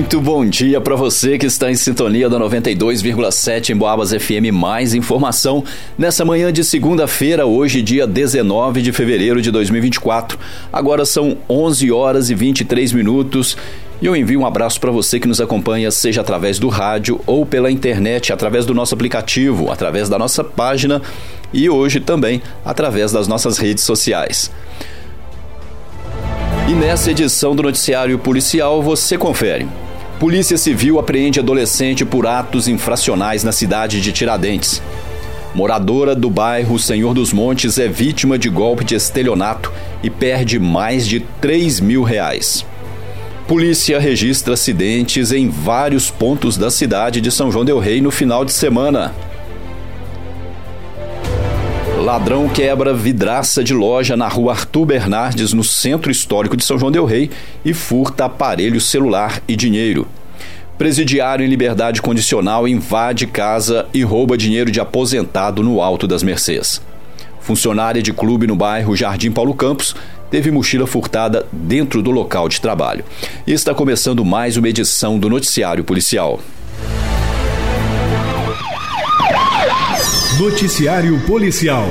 Muito bom dia para você que está em sintonia da 92,7 em Boabas FM. Mais informação nessa manhã de segunda-feira, hoje, dia 19 de fevereiro de 2024. Agora são 11 horas e 23 minutos. E eu envio um abraço para você que nos acompanha, seja através do rádio ou pela internet, através do nosso aplicativo, através da nossa página e hoje também através das nossas redes sociais. E nessa edição do Noticiário Policial você confere. Polícia Civil apreende adolescente por atos infracionais na cidade de Tiradentes. Moradora do bairro Senhor dos Montes é vítima de golpe de estelionato e perde mais de 3 mil reais. Polícia registra acidentes em vários pontos da cidade de São João Del Rei no final de semana. Ladrão quebra vidraça de loja na rua Arthur Bernardes, no centro histórico de São João Del Rei, e furta aparelho celular e dinheiro. Presidiário em liberdade condicional invade casa e rouba dinheiro de aposentado no Alto das Mercês. Funcionária de clube no bairro Jardim Paulo Campos teve mochila furtada dentro do local de trabalho. E está começando mais uma edição do Noticiário Policial. Noticiário Policial.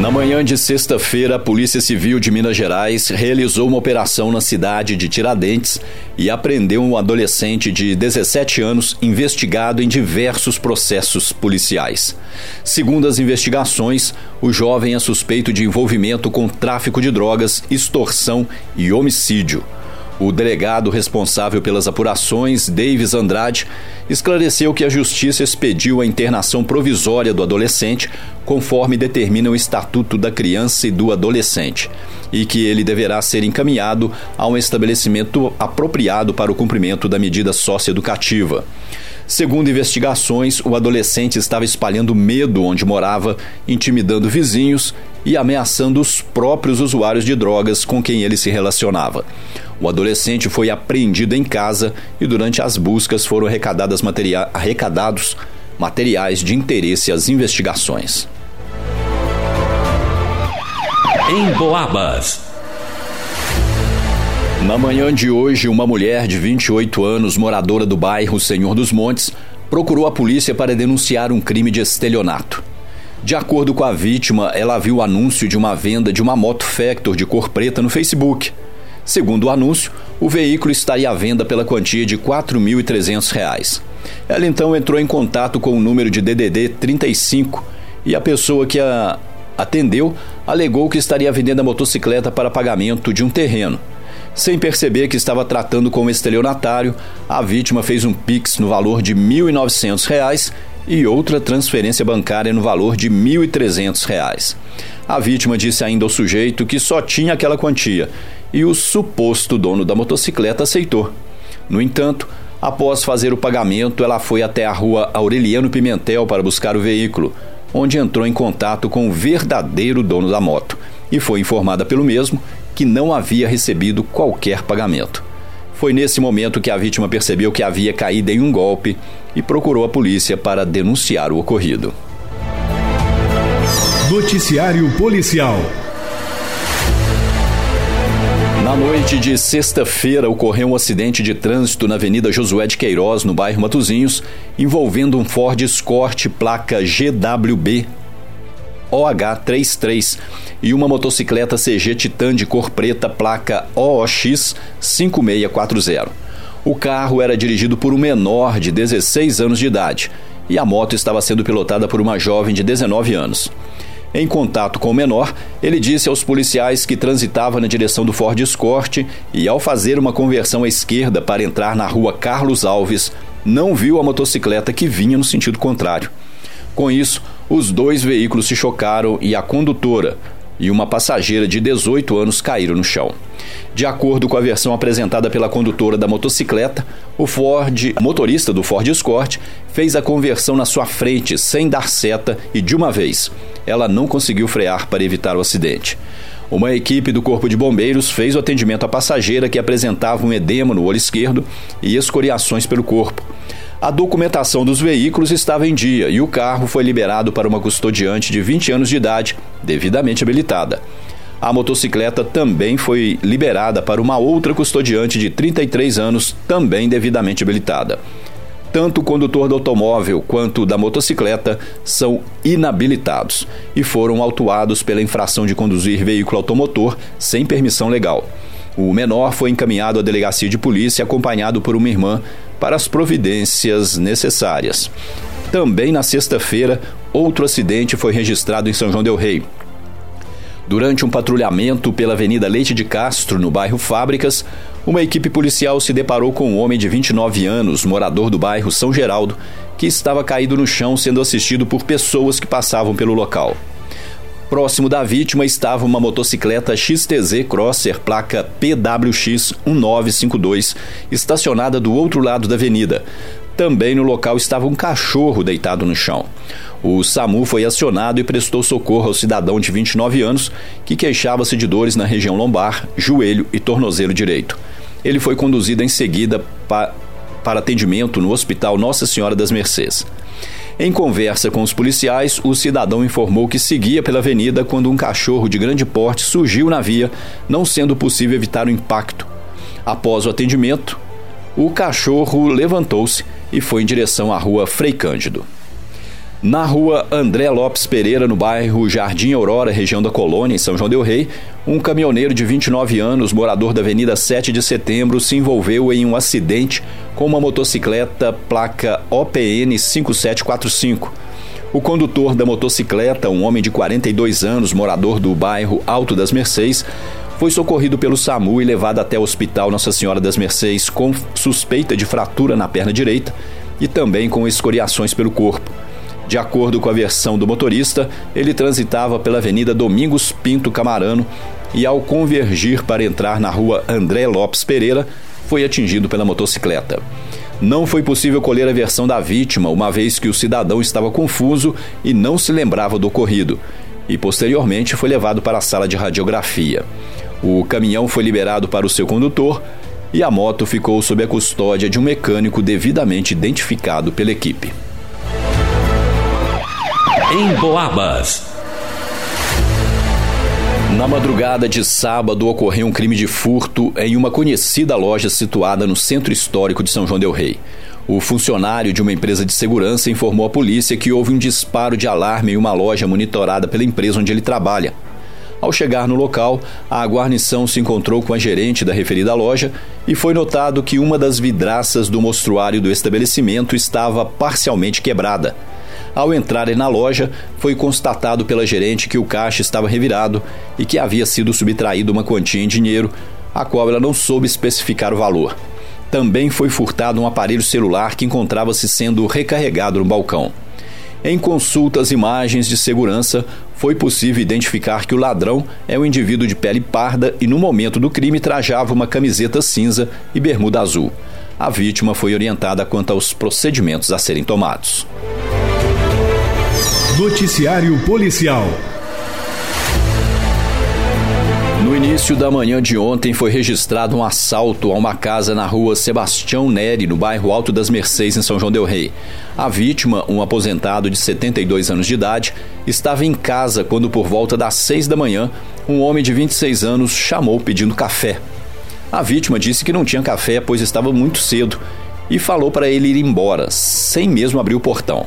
Na manhã de sexta-feira, a Polícia Civil de Minas Gerais realizou uma operação na cidade de Tiradentes e apreendeu um adolescente de 17 anos investigado em diversos processos policiais. Segundo as investigações, o jovem é suspeito de envolvimento com tráfico de drogas, extorsão e homicídio. O delegado responsável pelas apurações, Davis Andrade, esclareceu que a justiça expediu a internação provisória do adolescente, conforme determina o Estatuto da Criança e do Adolescente, e que ele deverá ser encaminhado a um estabelecimento apropriado para o cumprimento da medida socioeducativa. Segundo investigações, o adolescente estava espalhando medo onde morava, intimidando vizinhos e ameaçando os próprios usuários de drogas com quem ele se relacionava. O adolescente foi apreendido em casa e durante as buscas foram materia arrecadados materiais de interesse às investigações. Em Boabas. Na manhã de hoje, uma mulher de 28 anos, moradora do bairro Senhor dos Montes, procurou a polícia para denunciar um crime de estelionato. De acordo com a vítima, ela viu o anúncio de uma venda de uma moto Factor de cor preta no Facebook. Segundo o anúncio, o veículo estaria à venda pela quantia de R$ 4.300. Ela então entrou em contato com o número de DDD 35 e a pessoa que a atendeu alegou que estaria vendendo a motocicleta para pagamento de um terreno. Sem perceber que estava tratando com um estelionatário, a vítima fez um Pix no valor de R$ 1.900 e outra transferência bancária no valor de R$ 1.300. A vítima disse ainda ao sujeito que só tinha aquela quantia e o suposto dono da motocicleta aceitou. No entanto, após fazer o pagamento, ela foi até a rua Aureliano Pimentel para buscar o veículo, onde entrou em contato com o verdadeiro dono da moto e foi informada pelo mesmo que não havia recebido qualquer pagamento. Foi nesse momento que a vítima percebeu que havia caído em um golpe e procurou a polícia para denunciar o ocorrido. Noticiário Policial. Na noite de sexta-feira ocorreu um acidente de trânsito na Avenida Josué de Queiroz, no bairro Matozinhos, envolvendo um Ford Escort placa GWB OH33 e uma motocicleta CG Titan de cor preta placa OOX 5640. O carro era dirigido por um menor de 16 anos de idade e a moto estava sendo pilotada por uma jovem de 19 anos. Em contato com o menor, ele disse aos policiais que transitava na direção do Ford Escort e, ao fazer uma conversão à esquerda para entrar na rua Carlos Alves, não viu a motocicleta que vinha no sentido contrário. Com isso, os dois veículos se chocaram e a condutora, e uma passageira de 18 anos caíram no chão. De acordo com a versão apresentada pela condutora da motocicleta, o Ford, motorista do Ford Escort, fez a conversão na sua frente sem dar seta e de uma vez. Ela não conseguiu frear para evitar o acidente. Uma equipe do Corpo de Bombeiros fez o atendimento à passageira que apresentava um edema no olho esquerdo e escoriações pelo corpo. A documentação dos veículos estava em dia e o carro foi liberado para uma custodiante de 20 anos de idade, devidamente habilitada. A motocicleta também foi liberada para uma outra custodiante de 33 anos, também devidamente habilitada. Tanto o condutor do automóvel quanto da motocicleta são inabilitados e foram autuados pela infração de conduzir veículo automotor sem permissão legal. O menor foi encaminhado à delegacia de polícia acompanhado por uma irmã para as providências necessárias. Também na sexta-feira, outro acidente foi registrado em São João del Rei. Durante um patrulhamento pela Avenida Leite de Castro, no bairro Fábricas, uma equipe policial se deparou com um homem de 29 anos, morador do bairro São Geraldo, que estava caído no chão sendo assistido por pessoas que passavam pelo local. Próximo da vítima estava uma motocicleta XTZ Crosser placa PWX 1952, estacionada do outro lado da avenida. Também no local estava um cachorro deitado no chão. O SAMU foi acionado e prestou socorro ao cidadão de 29 anos que queixava-se de dores na região lombar, joelho e tornozelo direito. Ele foi conduzido em seguida pa para atendimento no Hospital Nossa Senhora das Mercês. Em conversa com os policiais, o cidadão informou que seguia pela avenida quando um cachorro de grande porte surgiu na via, não sendo possível evitar o impacto. Após o atendimento, o cachorro levantou-se e foi em direção à rua Frei Cândido. Na rua André Lopes Pereira, no bairro Jardim Aurora, região da Colônia, em São João Del Rei, um caminhoneiro de 29 anos, morador da Avenida 7 de Setembro, se envolveu em um acidente com uma motocicleta placa OPN 5745. O condutor da motocicleta, um homem de 42 anos, morador do bairro Alto das Mercês, foi socorrido pelo SAMU e levado até o Hospital Nossa Senhora das Mercês com suspeita de fratura na perna direita e também com escoriações pelo corpo. De acordo com a versão do motorista, ele transitava pela Avenida Domingos Pinto Camarano e, ao convergir para entrar na rua André Lopes Pereira, foi atingido pela motocicleta. Não foi possível colher a versão da vítima, uma vez que o cidadão estava confuso e não se lembrava do ocorrido, e posteriormente foi levado para a sala de radiografia. O caminhão foi liberado para o seu condutor e a moto ficou sob a custódia de um mecânico devidamente identificado pela equipe em Boabas. Na madrugada de sábado ocorreu um crime de furto em uma conhecida loja situada no centro histórico de São João Del Rei. O funcionário de uma empresa de segurança informou à polícia que houve um disparo de alarme em uma loja monitorada pela empresa onde ele trabalha. Ao chegar no local, a guarnição se encontrou com a gerente da referida loja e foi notado que uma das vidraças do mostruário do estabelecimento estava parcialmente quebrada. Ao entrarem na loja, foi constatado pela gerente que o caixa estava revirado e que havia sido subtraído uma quantia em dinheiro, a qual ela não soube especificar o valor. Também foi furtado um aparelho celular que encontrava-se sendo recarregado no balcão. Em consulta às imagens de segurança, foi possível identificar que o ladrão é um indivíduo de pele parda e, no momento do crime, trajava uma camiseta cinza e bermuda azul. A vítima foi orientada quanto aos procedimentos a serem tomados. Noticiário Policial. No início da manhã de ontem foi registrado um assalto a uma casa na rua Sebastião Neri, no bairro Alto das Mercês, em São João Del Rei. A vítima, um aposentado de 72 anos de idade, estava em casa quando, por volta das 6 da manhã, um homem de 26 anos chamou pedindo café. A vítima disse que não tinha café pois estava muito cedo e falou para ele ir embora, sem mesmo abrir o portão.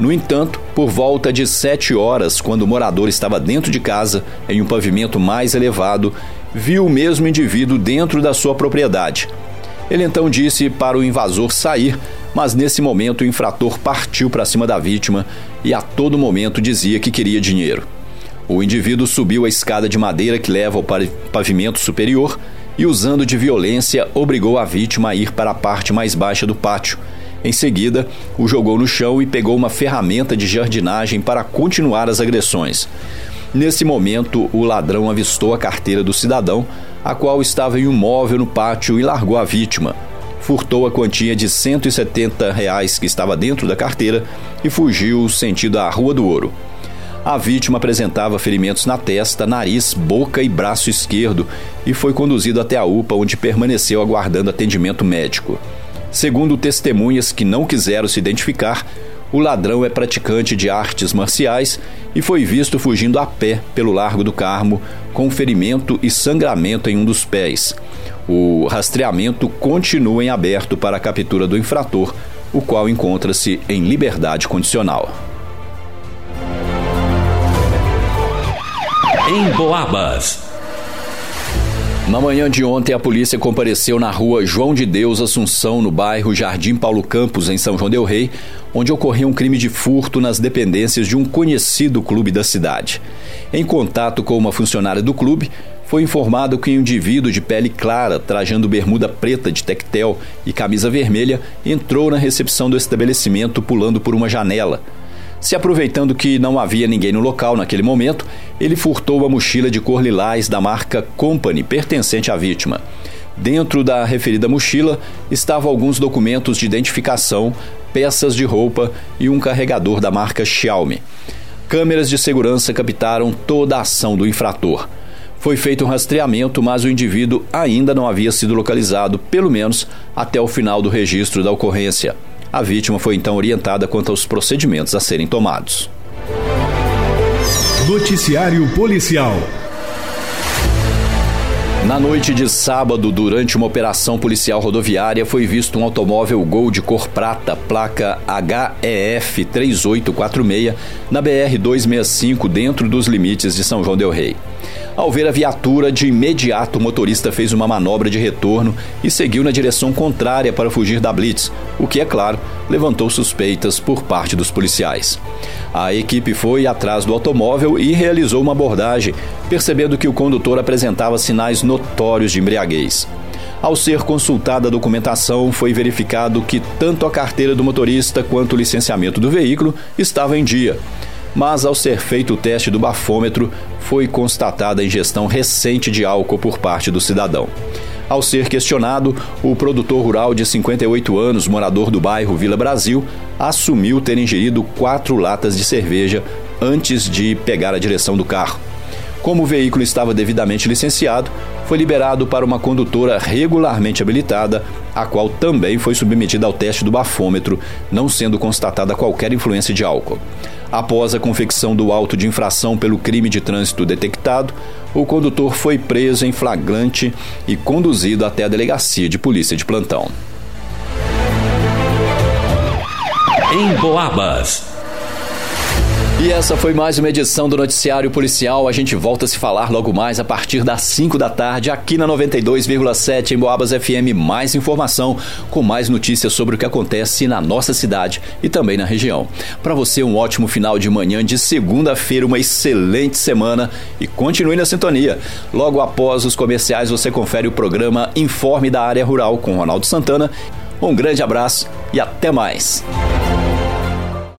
No entanto, por volta de sete horas, quando o morador estava dentro de casa, em um pavimento mais elevado, viu o mesmo indivíduo dentro da sua propriedade. Ele então disse para o invasor sair, mas nesse momento o infrator partiu para cima da vítima e a todo momento dizia que queria dinheiro. O indivíduo subiu a escada de madeira que leva ao pavimento superior e, usando de violência, obrigou a vítima a ir para a parte mais baixa do pátio em seguida, o jogou no chão e pegou uma ferramenta de jardinagem para continuar as agressões. Nesse momento, o ladrão avistou a carteira do cidadão, a qual estava em um móvel no pátio e largou a vítima. Furtou a quantia de 170 reais que estava dentro da carteira e fugiu sentido à Rua do Ouro. A vítima apresentava ferimentos na testa, nariz, boca e braço esquerdo e foi conduzido até a UPA, onde permaneceu aguardando atendimento médico. Segundo testemunhas que não quiseram se identificar, O ladrão é praticante de artes marciais e foi visto fugindo a pé pelo Largo do Carmo, com ferimento e sangramento em um dos pés. O rastreamento continua em aberto para a captura do infrator, o qual encontra-se em liberdade condicional. Em Boabas. Na manhã de ontem, a polícia compareceu na rua João de Deus Assunção, no bairro Jardim Paulo Campos, em São João Del Rei, onde ocorreu um crime de furto nas dependências de um conhecido clube da cidade. Em contato com uma funcionária do clube, foi informado que um indivíduo de pele clara, trajando bermuda preta de tectel e camisa vermelha, entrou na recepção do estabelecimento pulando por uma janela. Se aproveitando que não havia ninguém no local naquele momento, ele furtou uma mochila de cor lilás da marca Company, pertencente à vítima. Dentro da referida mochila estavam alguns documentos de identificação, peças de roupa e um carregador da marca Xiaomi. Câmeras de segurança captaram toda a ação do infrator. Foi feito um rastreamento, mas o indivíduo ainda não havia sido localizado, pelo menos até o final do registro da ocorrência. A vítima foi então orientada quanto aos procedimentos a serem tomados. Noticiário Policial. Na noite de sábado, durante uma operação policial rodoviária, foi visto um automóvel Gol de cor prata, placa HEF 3846, na BR 265, dentro dos limites de São João Del Rei. Ao ver a viatura, de imediato o motorista fez uma manobra de retorno e seguiu na direção contrária para fugir da blitz, o que, é claro, levantou suspeitas por parte dos policiais. A equipe foi atrás do automóvel e realizou uma abordagem, percebendo que o condutor apresentava sinais notórios de embriaguez. Ao ser consultada a documentação, foi verificado que tanto a carteira do motorista quanto o licenciamento do veículo estavam em dia mas ao ser feito o teste do bafômetro, foi constatada a ingestão recente de álcool por parte do cidadão. Ao ser questionado, o produtor rural de 58 anos, morador do bairro Vila Brasil, assumiu ter ingerido quatro latas de cerveja antes de pegar a direção do carro. Como o veículo estava devidamente licenciado, foi liberado para uma condutora regularmente habilitada, a qual também foi submetida ao teste do bafômetro, não sendo constatada qualquer influência de álcool. Após a confecção do auto de infração pelo crime de trânsito detectado, o condutor foi preso em flagrante e conduzido até a delegacia de polícia de plantão. Em Boabas. E essa foi mais uma edição do Noticiário Policial. A gente volta a se falar logo mais a partir das 5 da tarde aqui na 92,7 em Boabas FM. Mais informação com mais notícias sobre o que acontece na nossa cidade e também na região. Para você, um ótimo final de manhã de segunda-feira, uma excelente semana e continue na sintonia. Logo após os comerciais, você confere o programa Informe da Área Rural com Ronaldo Santana. Um grande abraço e até mais.